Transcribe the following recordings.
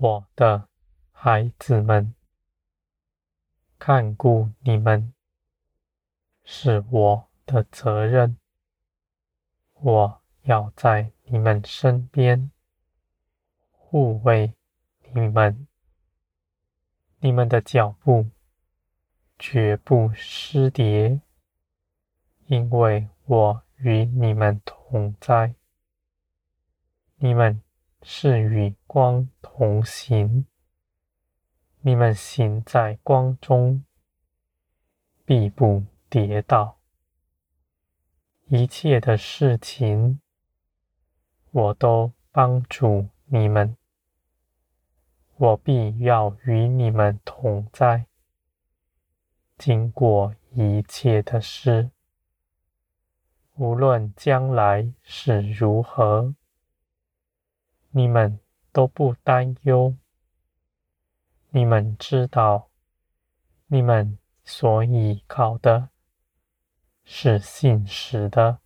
我的孩子们，看顾你们是我的责任。我要在你们身边护卫你们，你们的脚步绝不失跌，因为我与你们同在。你们是与光同行，你们行在光中，必不跌倒。一切的事情，我都帮助你们。我必要与你们同在，经过一切的事，无论将来是如何，你们都不担忧。你们知道，你们所依靠的。是信实的、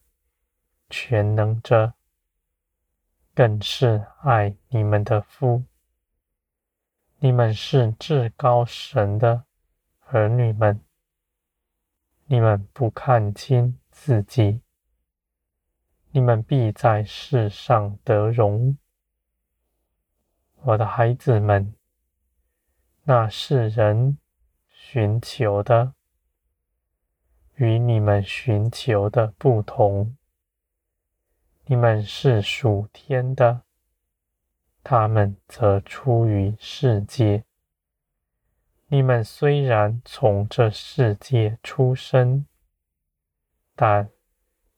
全能者，更是爱你们的父。你们是至高神的儿女们。你们不看清自己，你们必在世上得荣。我的孩子们，那是人寻求的。与你们寻求的不同，你们是属天的，他们则出于世界。你们虽然从这世界出生，但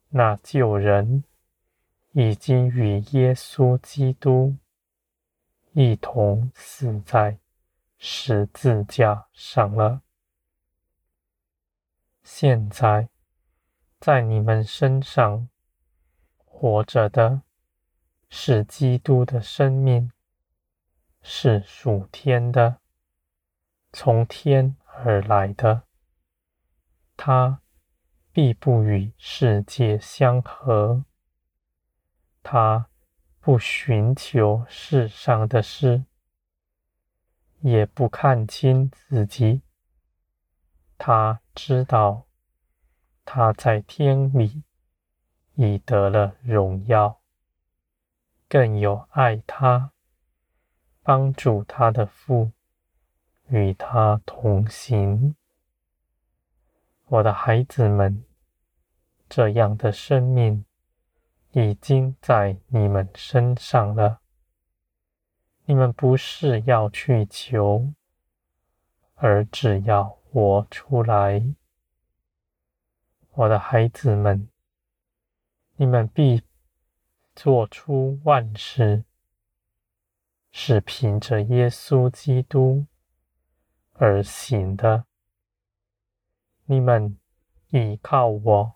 那旧人已经与耶稣基督一同死在十字架上了。现在，在你们身上活着的，是基督的生命，是属天的，从天而来的。他必不与世界相合，他不寻求世上的事，也不看清自己。他知道，他在天里已得了荣耀，更有爱他、帮助他的父与他同行。我的孩子们，这样的生命已经在你们身上了。你们不是要去求，而只要。活出来，我的孩子们，你们必做出万事，是凭着耶稣基督而行的。你们倚靠我，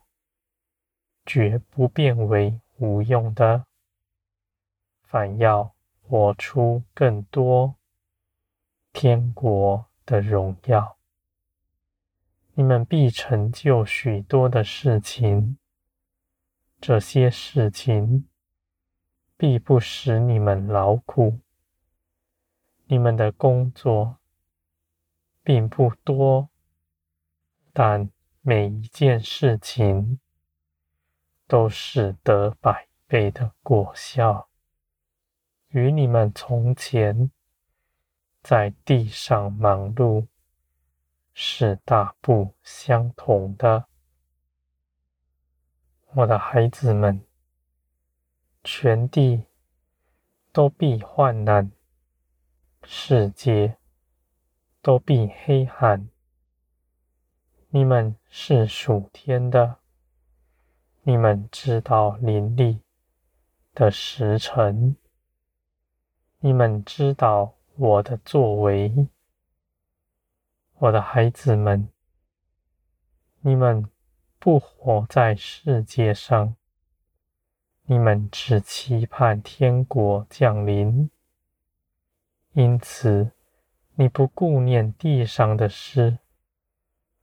绝不变为无用的，反要活出更多天国的荣耀。你们必成就许多的事情，这些事情必不使你们劳苦。你们的工作并不多，但每一件事情都是得百倍的果效，与你们从前在地上忙碌。是大不相同的，我的孩子们，全地都必患难，世界都必黑暗。你们是属天的，你们知道灵里的时辰，你们知道我的作为。我的孩子们，你们不活在世界上，你们只期盼天国降临。因此，你不顾念地上的事，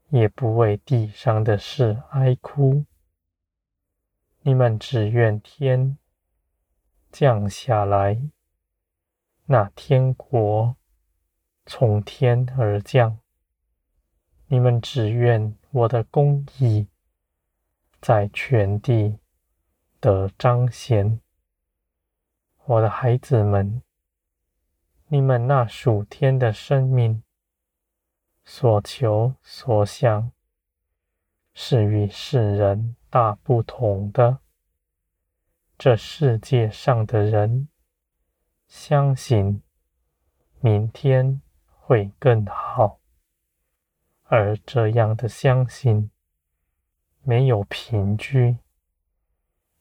也不为地上的事哀哭。你们只愿天降下来，那天国从天而降。你们只愿我的公义在全地得彰显。我的孩子们，你们那属天的生命所求所想，是与世人大不同的。这世界上的人相信明天会更好。而这样的相信没有凭据，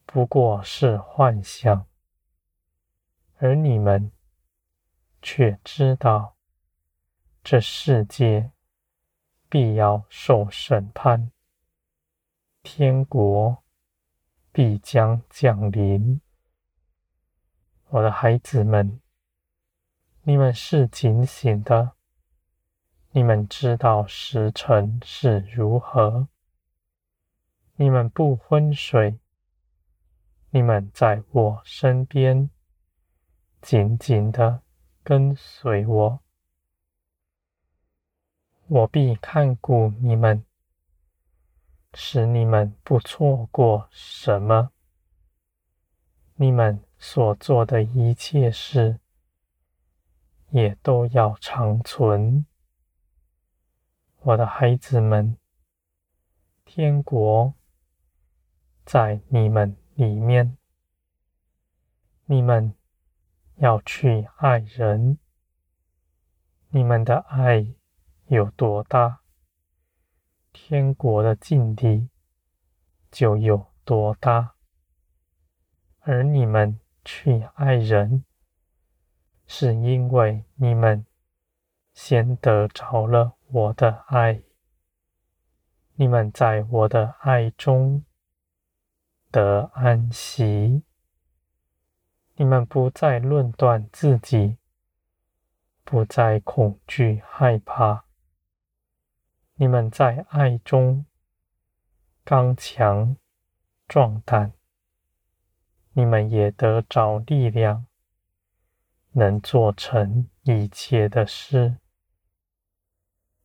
不过是幻想；而你们却知道，这世界必要受审判，天国必将降临。我的孩子们，你们是警醒的。你们知道时辰是如何，你们不昏睡，你们在我身边，紧紧的跟随我，我必看顾你们，使你们不错过什么。你们所做的一切事，也都要长存。我的孩子们，天国在你们里面，你们要去爱人，你们的爱有多大，天国的境地就有多大。而你们去爱人，是因为你们先得着了。我的爱，你们在我的爱中得安息。你们不再论断自己，不再恐惧害怕。你们在爱中刚强壮胆，你们也得着力量，能做成一切的事。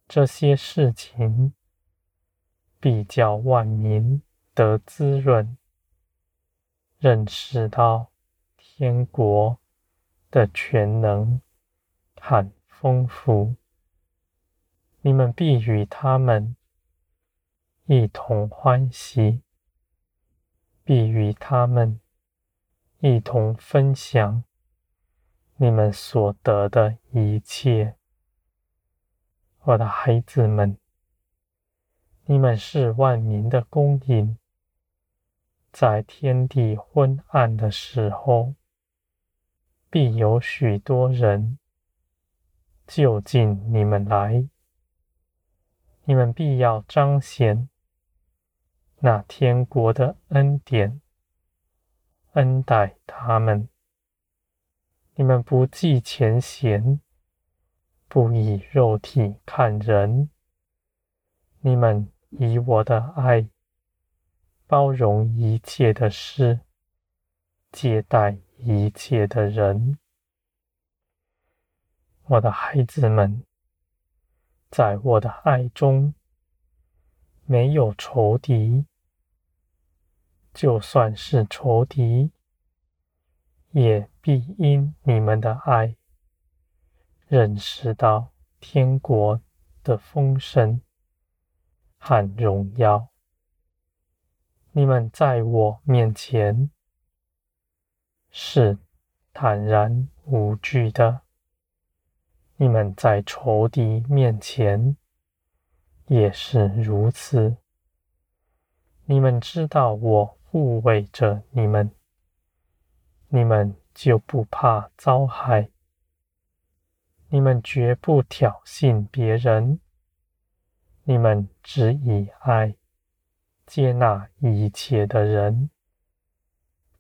这些事情必叫万民得滋润，认识到天国的全能和丰富。你们必与他们一同欢喜，必与他们一同分享你们所得的一切。我的孩子们，你们是万民的供应，在天地昏暗的时候，必有许多人就近你们来，你们必要彰显那天国的恩典，恩待他们。你们不计前嫌。不以肉体看人，你们以我的爱包容一切的事，接待一切的人。我的孩子们，在我的爱中没有仇敌，就算是仇敌，也必因你们的爱。认识到天国的丰盛和荣耀，你们在我面前是坦然无惧的；你们在仇敌面前也是如此。你们知道我护卫着你们，你们就不怕遭害。你们绝不挑衅别人，你们只以爱接纳一切的人，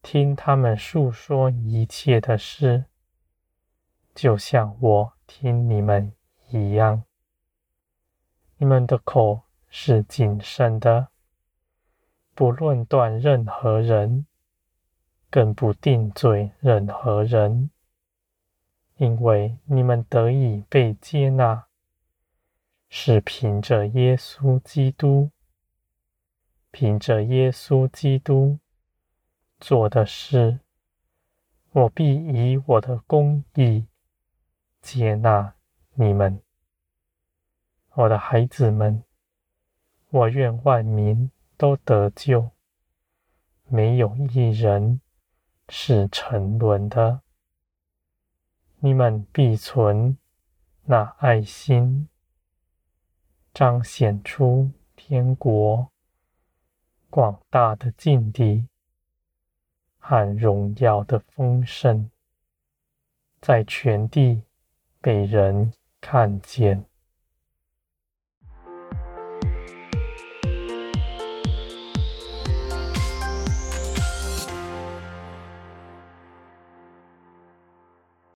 听他们诉说一切的事，就像我听你们一样。你们的口是谨慎的，不论断任何人，更不定罪任何人。因为你们得以被接纳，是凭着耶稣基督，凭着耶稣基督做的事，我必以我的公义接纳你们，我的孩子们。我愿万民都得救，没有一人是沉沦的。你们必存那爱心，彰显出天国广大的境地和荣耀的丰盛，在全地被人看见。